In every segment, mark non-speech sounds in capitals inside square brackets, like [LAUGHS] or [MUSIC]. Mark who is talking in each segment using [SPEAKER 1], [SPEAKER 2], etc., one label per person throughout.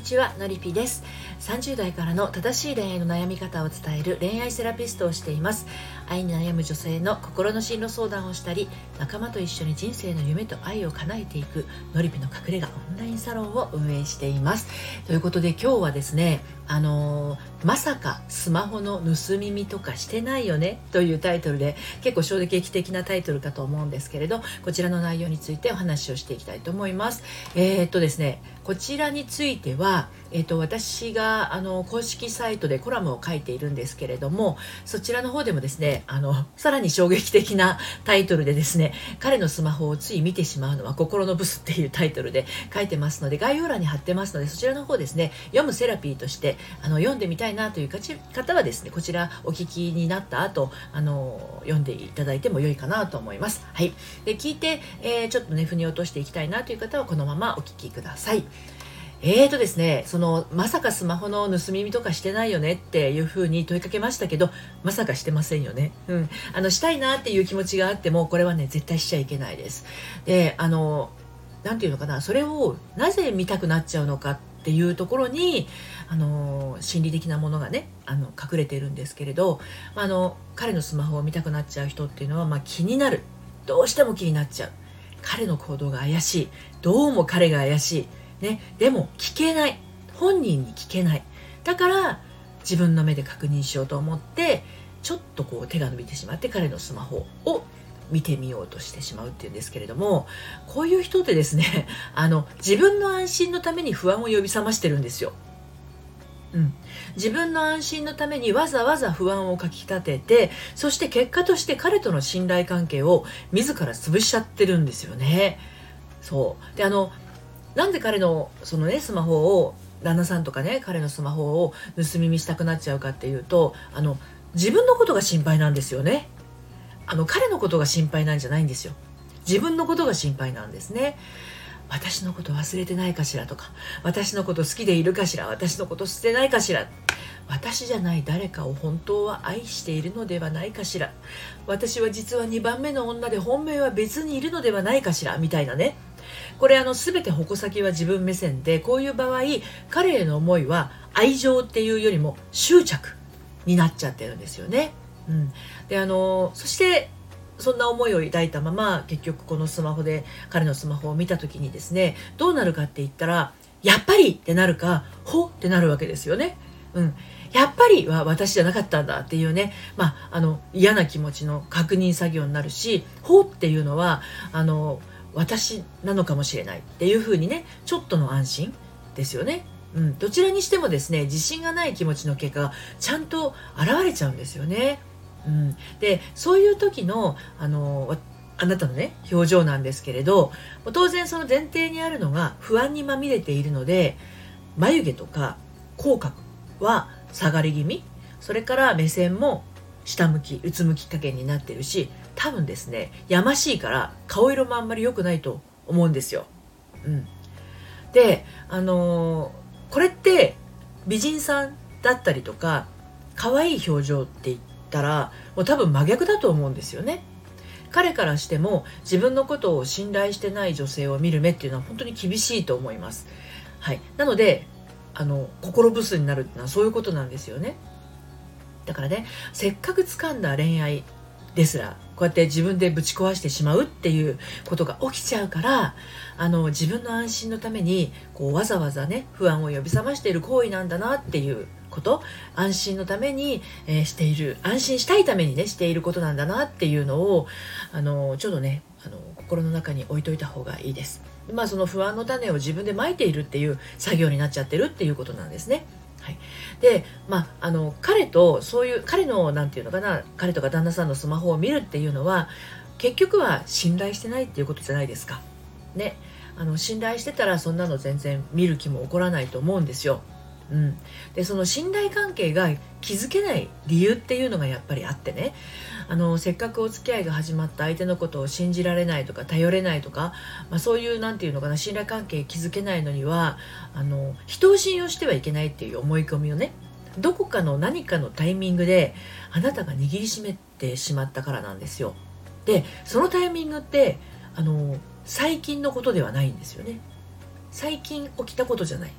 [SPEAKER 1] にちはのりぴです。30代からの正しい恋愛の悩み方を伝える恋愛セラピストをしています。愛に悩む女性の心の進路相談をしたり仲間と一緒に人生の夢と愛を叶えていくのりぴの隠れ家オンラインサロンを運営しています。ということで今日はですねあのー、まさかスマホの盗み見とかしてないよねというタイトルで結構衝撃的なタイトルかと思うんですけれどこちらの内容についてお話をしていきたいと思います。えー、っとですねこちらについては、えーと、私があの公式サイトでコラムを書いているんですけれどもそちらの方でもですねあのさらに衝撃的なタイトルでですね彼のスマホをつい見てしまうのは心のブスっていうタイトルで書いてますので概要欄に貼ってますのでそちらの方ですね読むセラピーとしてあの読んでみたいなという方はですねこちらお聞きになった後あの読んでいただいても良いかなと思います。はい、で聞いて、えー、ちょっとね腑に落としていきたいなという方はこのままお聞きください。えーとですね、そのまさかスマホの盗み見とかしてないよねっていうふうに問いかけましたけどまさかしてませんよね、うん、あのしたいなっていう気持ちがあってもこれはね絶対しちゃいけないです。であの何て言うのかなそれをなぜ見たくなっちゃうのかっていうところにあの心理的なものがねあの隠れてるんですけれど、まあ、の彼のスマホを見たくなっちゃう人っていうのは、まあ、気になる。どうしても気になっちゃう。彼の行動が怪しい。どうも彼が怪しい。ね、でも聞けない。本人に聞けない。だから自分の目で確認しようと思ってちょっとこう手が伸びてしまって彼のスマホを見てみようとしてしまうっていうんですけれどもこういう人ってですね [LAUGHS] あの自分の安心のために不安を呼び覚ましてるんですよ。うん、自分の安心のためにわざわざ不安をかきたててそして結果として彼との信頼関係を自ら潰しちゃってるんですよね。そう。であのなんで彼のそのねスマホを旦那さんとかね彼のスマホを盗み見したくなっちゃうかっていうとあの自分のことが心配なんですよね。あの彼のことが心配なんじゃないんですよ。自分のことが心配なんですね。私のこと忘れてないかしらとか私のこと好きでいるかしら私のこと捨てないかしら。私じゃない誰かを本当は愛しているのではないかしら。私は実は2番目の女で本命は別にいるのではないかしらみたいなね。これあの全て矛先は自分目線でこういう場合彼への思いは愛情っていうよりも執着になっちゃってるんですよね。うん、であのそしてそんな思いを抱いたまま結局このスマホで彼のスマホを見た時にですねどうなるかって言ったらやっぱりってなるかほってなるわけですよね。うん、やっぱりは私じゃなかったんだっていうね、まあ、あの嫌な気持ちの確認作業になるしほっていうのはあの私なのかもしれないっていうふうにねちょっとの安心ですよね。うん、どちらにしてもですね自信がない気持ちの結果がちゃんと現れちゃうんですよね。うん、でそういう時のあのあなたのね表情なんですけれど当然その前提にあるのが不安にまみれているので眉毛とか口角は下がり気味それから目線も下向きうつむき加減になってるし多分ですねやましいから顔色もあんまり良くないと思うんですよ。うん、であのー、これって美人さんだったりとか可愛い表情って言ったらもう多分真逆だと思うんですよね。彼からしても自分のことを信頼してない女性を見る目っていうのは本当に厳しいと思います。はい、なのであの心ブスになるっていうのはそういうことなんですよね。だからねせっかく掴んだ恋愛ですらこうやって自分でぶち壊してしまうっていうことが起きちゃうからあの自分の安心のためにこうわざわざね不安を呼び覚ましている行為なんだなっていうこと安心のために、えー、している安心したいためにねしていることなんだなっていうのをあのちょっとねあの心の中に置いといた方がいいです。まあその不安の種を自分でまいているっていう作業になっちゃってるっていうことなんですね。い、で、まあ、あの彼とそういう彼の何て言うのかな彼とか旦那さんのスマホを見るっていうのは結局は信頼してないっていうことじゃないですか。ね、あの信頼してたらそんなの全然見る気も起こらないと思うんですよ。うん、でその信頼関係が築けない理由っていうのがやっぱりあってねあのせっかくお付き合いが始まった相手のことを信じられないとか頼れないとか、まあ、そういう何て言うのかな信頼関係築けないのにはあの人を信用してはいけないっていう思い込みをねどこかの何かのタイミングであなたが握りしめてしまったからなんですよ。でそのタイミングってあの最近のことではないんですよね。最近起きたことじゃない。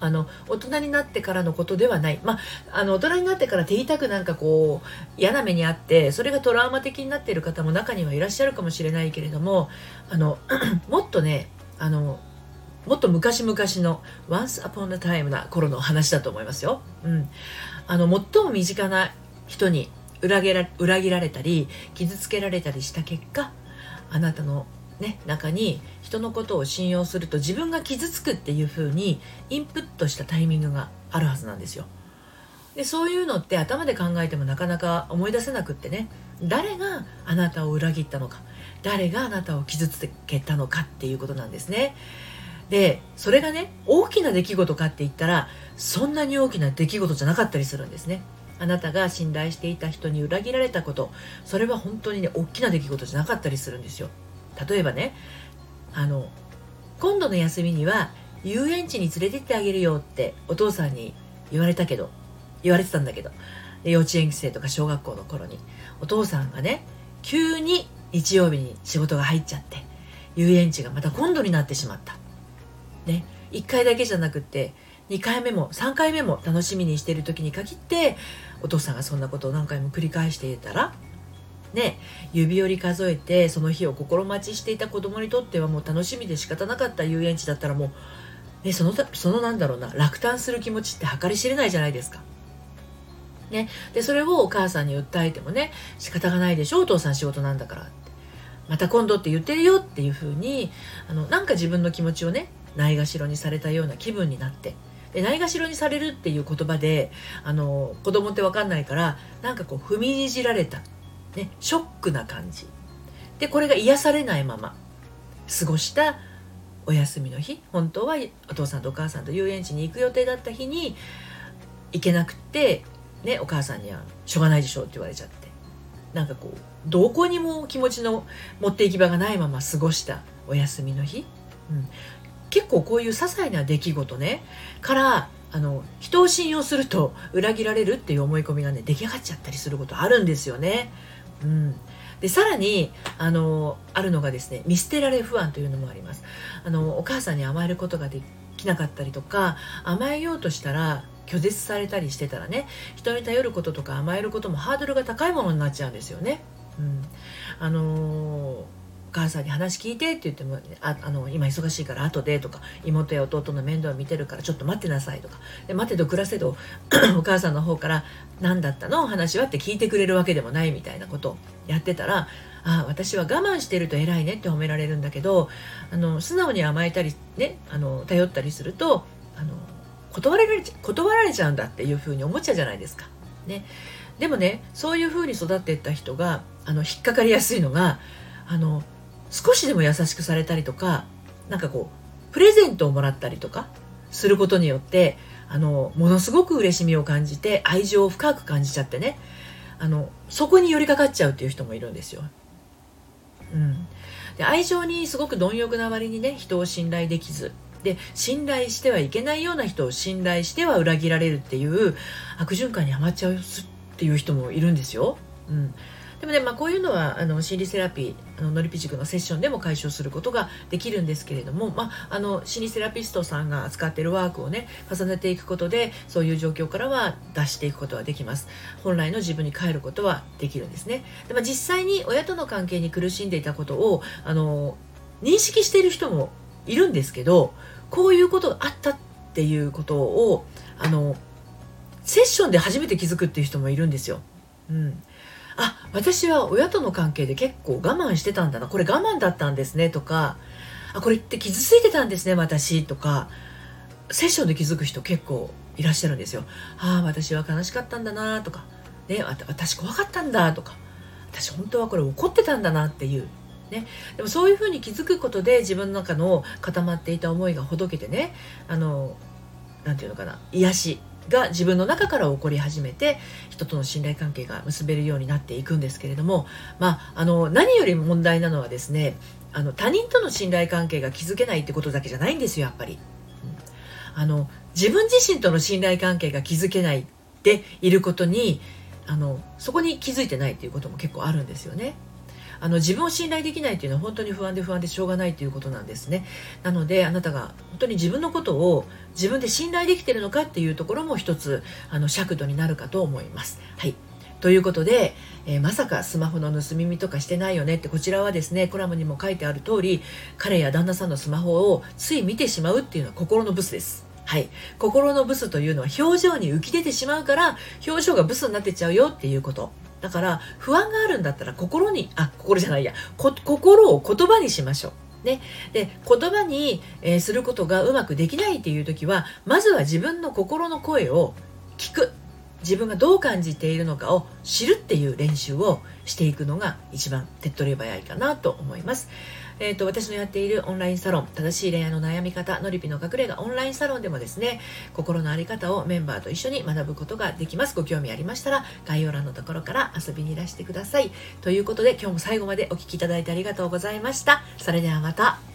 [SPEAKER 1] あの大人になってからのことではない、まあ、あの大人になってから手痛くなんかこう嫌な目にあってそれがトラウマ的になっている方も中にはいらっしゃるかもしれないけれどもあの [CLEARS THROAT] もっとねあのもっと昔々の Once Upon a Time な頃の話だと思いますよ。うん、あの最も身近な人に裏切ら裏切られたり傷つけられたりした結果あなたの、ね、中に人のことを信用すると自分が傷つくっていう風にインプットしたタイミングがあるはずなんですよ。でそういうのって頭で考えてもなかなか思い出せなくってね誰があなたを裏切ったのか誰があなたを傷つけたのかっていうことなんですね。でそれがね大きな出来事かって言ったらそんなに大きな出来事じゃなかったりするんですね。あなたが信頼していた人に裏切られたことそれは本当にね大きな出来事じゃなかったりするんですよ。例えばねあの今度の休みには遊園地に連れてってあげるよってお父さんに言われたけど言われてたんだけど幼稚園生とか小学校の頃にお父さんがね急に日曜日に仕事が入っちゃって遊園地がまた今度になってしまった。ね1回だけじゃなくって2回目も3回目も楽しみにしてる時に限ってお父さんがそんなことを何回も繰り返していたらね指折り数えてその日を心待ちしていた子供にとってはもう楽しみで仕方なかった遊園地だったらもう、ね、そのそのなんだろうな落胆する気持ちって計り知れないじゃないですか。ね、でそれをお母さんに訴えてもね仕方がないでしょお父さん仕事なんだからって。また今度って言ってるよっていう風にあになんか自分の気持ちをねないがしろにされたような気分になってでないがしろにされるっていう言葉であの子供って分かんないからなんかこう踏みにじられた、ね、ショックな感じ。でこれが癒されないまま過ごしたお休みの日本当はお父さんとお母さんと遊園地に行く予定だった日に行けなくてね、お母さんにはしょうがないでしょって言われちゃって。なんかこうどこにも気持ちの持って行き場がないまま過ごしたお休みの日、うん、結構こういう些細な出来事ねからあの人を信用すると裏切られるっていう思い込みがね出来上がっちゃったりすることあるんですよね。うん、でさらにあのあるのがですね見捨てられ不安というのもあります。あのお母さんに甘えることができなかったりとか甘えようとしたら拒絶されたりしてたらね人に頼ることとか甘えることもハードルが高いものになっちゃうんですよね。うん、あのー、母さんに話聞いてって言ってもああの今忙しいから後でとか妹や弟の面倒を見てるからちょっと待ってなさいとか。で待てど暮らせど [CLEARS THROAT] お母さんの方から何だったの？話はって聞いてくれるわけでもないみたいなことをやってたらあ私は我慢してると偉いねって褒められるんだけどあの素直に甘えたりねあの頼ったりするとあの断られ断られちゃうんだっていうふうに思っちゃうじゃないですか。ね、でもねそういうふうに育っていった人があの引っかかりやすいのがあの少しでも優しくされたりとかなんかこうプレゼントをもらったりとかすることによってあのものすごく嬉しみを感じて愛情を深く感じちゃってねあのそこに寄りかかっちゃうっていう人もいるんですよ。うん、で愛情にすごく貪欲な割にね人を信頼できずで信頼してはいけないような人を信頼しては裏切られるっていう悪循環にはまっちゃうっていう人もいるんですよ。うんでもね、まあ、こういうのはあの心理セラピーあののりぴ塾のセッションでも解消することができるんですけれども、まあ、あの心理セラピストさんが扱っているワークをね重ねていくことでそういう状況からは脱していくことはできます。本来の自分に帰ることはできるんですね。で、まあ、実際に親との関係に苦しんでいたことをあの認識している人もいるんですけどこういうことがあったっていうことをあのセッションで初めて気づくっていう人もいるんですよ。うん、あ私は親との関係で結構我慢してたんだな。これ我慢だったんですねとかあこれって傷ついてたんですね私とかセッションで気づく人結構いらっしゃるんですよ。ああ私は悲しかったんだなとか、ね、私怖かったんだとか私本当はこれ怒ってたんだなっていうね、でもそういうふうに気づくことで自分の中の固まっていた思いがほどけてねあのなて言うのかな癒し。が自分の中から起こり始めて人との信頼関係が結べるようになっていくんですけれども、まあ、あの何より問題なのはですねあの他人との信頼関係が築けないってことだけじゃないんですよやっぱり、うん、あの自分自身との信頼関係が築けないでいることにあのそこに気づいてないっていうことも結構あるんですよね。あの自分を信頼できないっていうのは本当に不安で不安でしょうがないということなんですね。なのであなたが本当に自分のことを自分で信頼できてるのかっていうところも一つあの尺度になるかと思います。はい。ということで、えー、まさかスマホの盗み見とかしてないよねってこちらはですねコラムにも書いてある通り彼や旦那さんのスマホをつい見てしまうっていうのは心のブスです。はい、心のブスというのは表情に浮き出てしまうから表情がブスになってっちゃうよっていうこと。だから不安があるんだったら心にあ心じゃないや。心を言葉にしましょう。ね、で言葉に、えー、することがうまくできないっていう時はまずは自分の心の声を聞く。自分がどう感じているのかを知るっていう練習をしていくのが一番手っ取り早いかなと思います。えーと、私のやっているオンラインサロン正しい恋愛の悩み方のりぴの隠れ家オンラインサロンでもですね心の在り方をメンバーと一緒に学ぶことができます。ご興味ありましたら概要欄のところから遊びにいらしてください。ということで今日も最後までお聴きいただいてありがとうございました。それではまた。